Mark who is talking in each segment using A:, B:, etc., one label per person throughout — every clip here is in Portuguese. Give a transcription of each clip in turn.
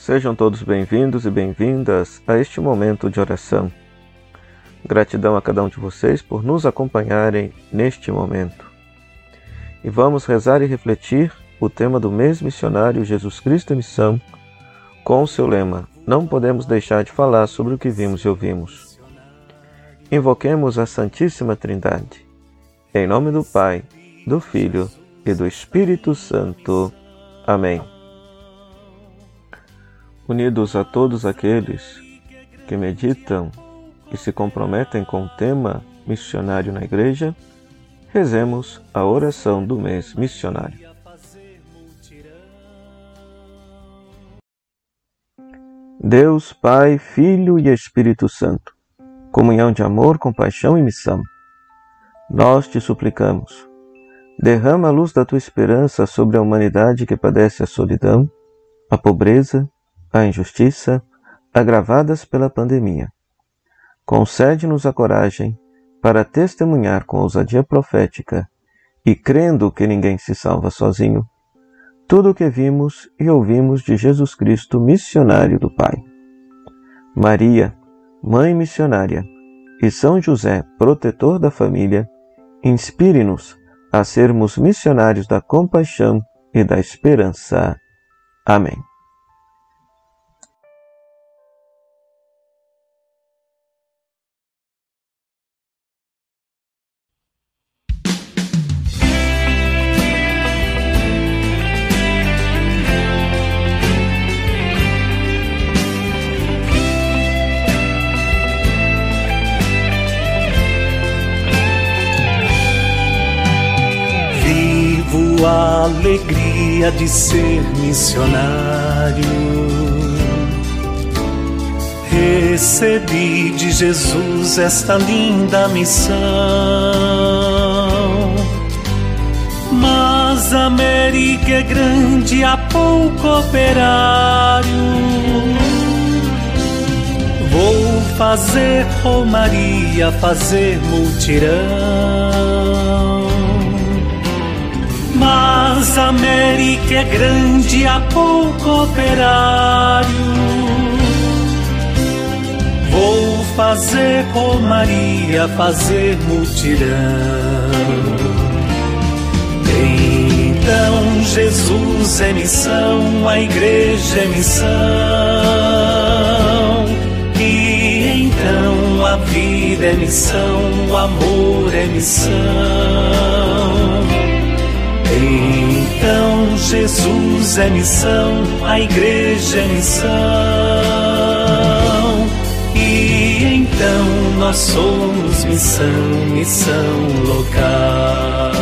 A: Sejam todos bem-vindos e bem-vindas a este momento de oração. Gratidão a cada um de vocês por nos acompanharem neste momento. E vamos rezar e refletir o tema do mês missionário Jesus Cristo em Missão, com o seu lema: Não podemos deixar de falar sobre o que vimos e ouvimos. Invoquemos a Santíssima Trindade. Em nome do Pai, do Filho e do Espírito Santo. Amém unidos a todos aqueles que meditam e se comprometem com o tema missionário na Igreja, rezemos a oração do mês missionário. Deus, Pai, Filho e Espírito Santo, comunhão de amor, compaixão e missão, nós te suplicamos, derrama a luz da tua esperança sobre a humanidade que padece a solidão, a pobreza a injustiça agravadas pela pandemia. Concede-nos a coragem para testemunhar com ousadia profética e crendo que ninguém se salva sozinho, tudo o que vimos e ouvimos de Jesus Cristo, missionário do Pai. Maria, Mãe missionária, e São José, protetor da família, inspire-nos a sermos missionários da compaixão e da esperança. Amém.
B: Alegria de ser missionário. Recebi de Jesus esta linda missão. Mas a América é grande, há pouco operário. Vou fazer romaria, fazer multirão. Mas a América é grande, há pouco operário. Vou fazer romaria, fazer mutirão. Então Jesus é missão, a igreja é missão. E então a vida é missão, o amor é missão. Então Jesus é missão, a igreja é missão. E então nós somos missão, missão local.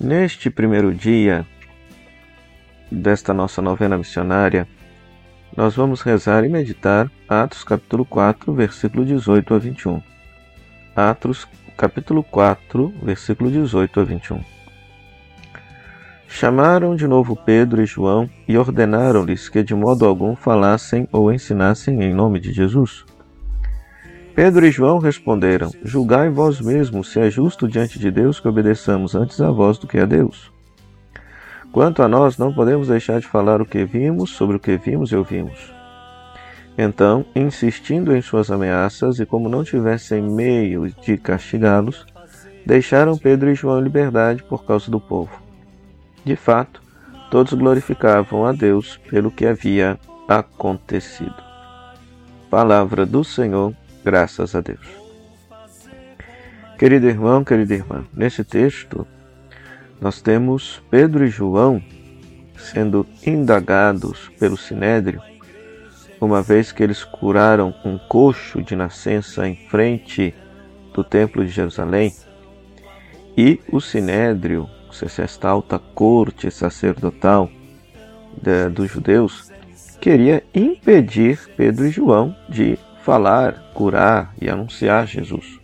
A: Neste primeiro dia desta nossa novena missionária, nós vamos rezar e meditar Atos capítulo 4, versículo 18 a 21. Atos, capítulo 4, versículo 18 a 21. Chamaram de novo Pedro e João e ordenaram-lhes que de modo algum falassem ou ensinassem em nome de Jesus. Pedro e João responderam: Julgai vós mesmos se é justo diante de Deus que obedeçamos antes a vós do que a Deus. Quanto a nós, não podemos deixar de falar o que vimos sobre o que vimos e ouvimos. Então, insistindo em suas ameaças e como não tivessem meio de castigá-los, deixaram Pedro e João em liberdade por causa do povo. De fato, todos glorificavam a Deus pelo que havia acontecido. Palavra do Senhor, graças a Deus. Querido irmão, querida irmã, nesse texto nós temos Pedro e João sendo indagados pelo Sinédrio uma vez que eles curaram um coxo de nascença em frente do Templo de Jerusalém, e o Sinédrio, esta alta corte sacerdotal de, dos judeus, queria impedir Pedro e João de falar, curar e anunciar Jesus.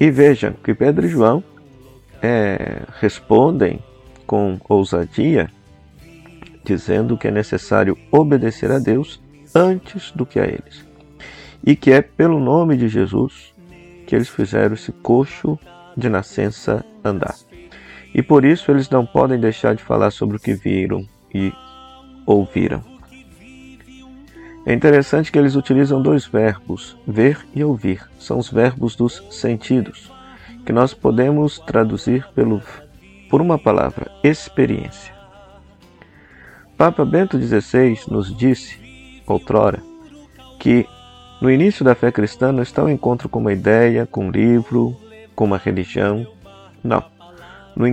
A: E vejam que Pedro e João é, respondem com ousadia dizendo que é necessário obedecer a Deus antes do que a eles. E que é pelo nome de Jesus que eles fizeram esse coxo de nascença andar. E por isso eles não podem deixar de falar sobre o que viram e ouviram. É interessante que eles utilizam dois verbos, ver e ouvir. São os verbos dos sentidos, que nós podemos traduzir pelo, por uma palavra, experiência. Papa Bento XVI nos disse, outrora, que no início da fé cristã não está o um encontro com uma ideia, com um livro, com uma religião. Não. No,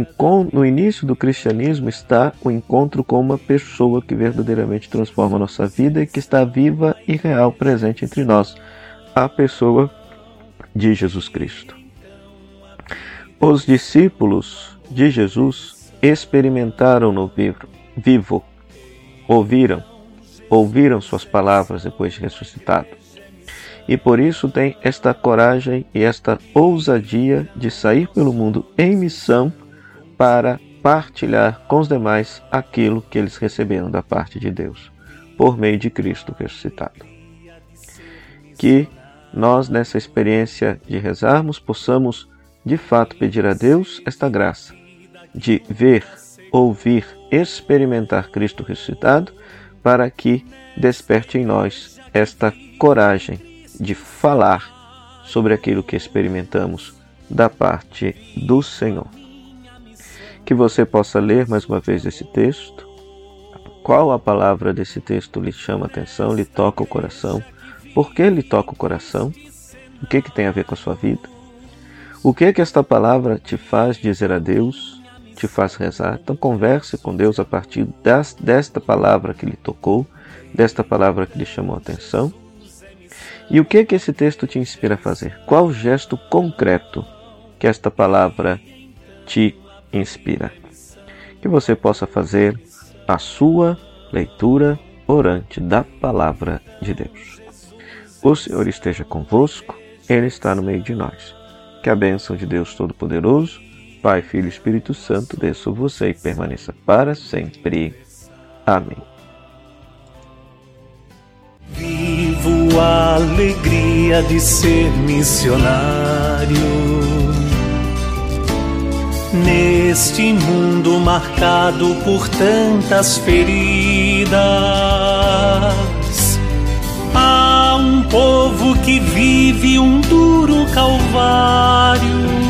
A: no, início do cristianismo está o encontro com uma pessoa que verdadeiramente transforma a nossa vida e que está viva e real presente entre nós, a pessoa de Jesus Cristo. Os discípulos de Jesus experimentaram no vivo, vivo, ouviram, ouviram suas palavras depois de ressuscitado. E por isso tem esta coragem e esta ousadia de sair pelo mundo em missão para partilhar com os demais aquilo que eles receberam da parte de Deus, por meio de Cristo ressuscitado. Que nós, nessa experiência de rezarmos, possamos de fato pedir a Deus esta graça de ver, ouvir, experimentar Cristo ressuscitado, para que desperte em nós esta coragem de falar sobre aquilo que experimentamos da parte do Senhor que você possa ler mais uma vez esse texto. Qual a palavra desse texto lhe chama a atenção, lhe toca o coração? Por que lhe toca o coração? O que, que tem a ver com a sua vida? O que que esta palavra te faz dizer a Deus, te faz rezar? Então converse com Deus a partir das, desta palavra que lhe tocou, desta palavra que lhe chamou a atenção. E o que que esse texto te inspira a fazer? Qual gesto concreto que esta palavra te inspira. Que você possa fazer a sua leitura orante da palavra de Deus. O Senhor esteja convosco, Ele está no meio de nós. Que a bênção de Deus Todo-Poderoso, Pai, Filho e Espírito Santo, desça sobre você e permaneça para sempre. Amém.
B: Vivo a alegria de ser missionário Neste mundo marcado por tantas feridas, há um povo que vive um duro calvário.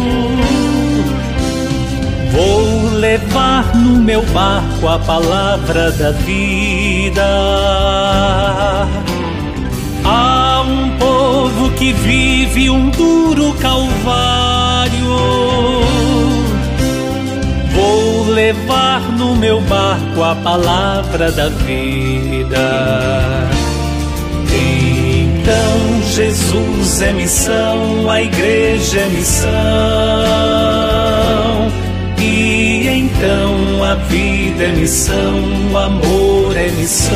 B: Meu barco a palavra da vida. Há um povo que vive um duro calvário Vou levar no meu barco a palavra da vida. Então Jesus é missão, a igreja é missão. E então a vida é missão, o amor é missão.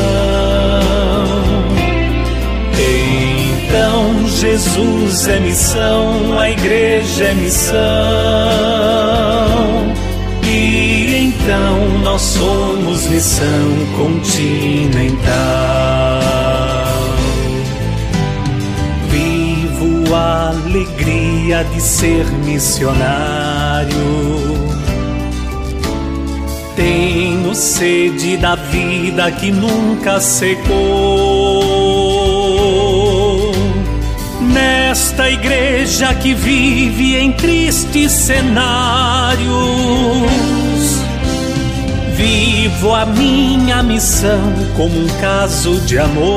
B: Então Jesus é missão, a igreja é missão então nós somos missão continental. Vivo a alegria de ser missionário. Tenho sede da vida que nunca secou. Nesta igreja que vive em tristes cenários Vivo a minha missão como um caso de amor.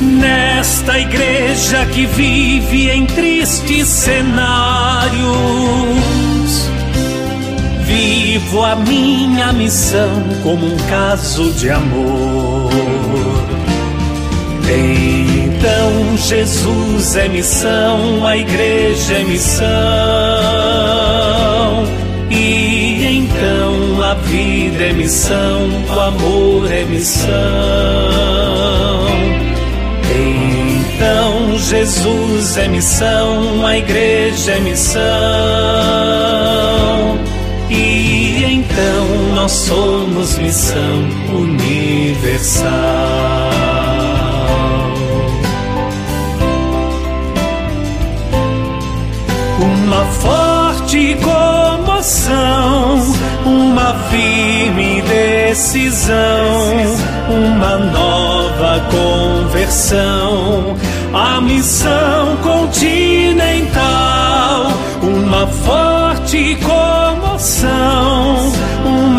B: Nesta igreja que vive em tristes cenários, vivo a minha missão como um caso de amor. Então Jesus é missão, a igreja é missão. E então a vida é missão, o amor é missão. Então Jesus é missão, a igreja é missão. Então nós somos missão universal. Uma forte comoção, uma firme decisão, uma nova conversão, a missão continental, uma forte comoção,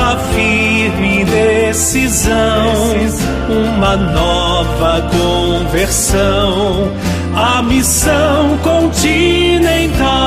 B: uma firme decisão, uma nova conversão, a missão continental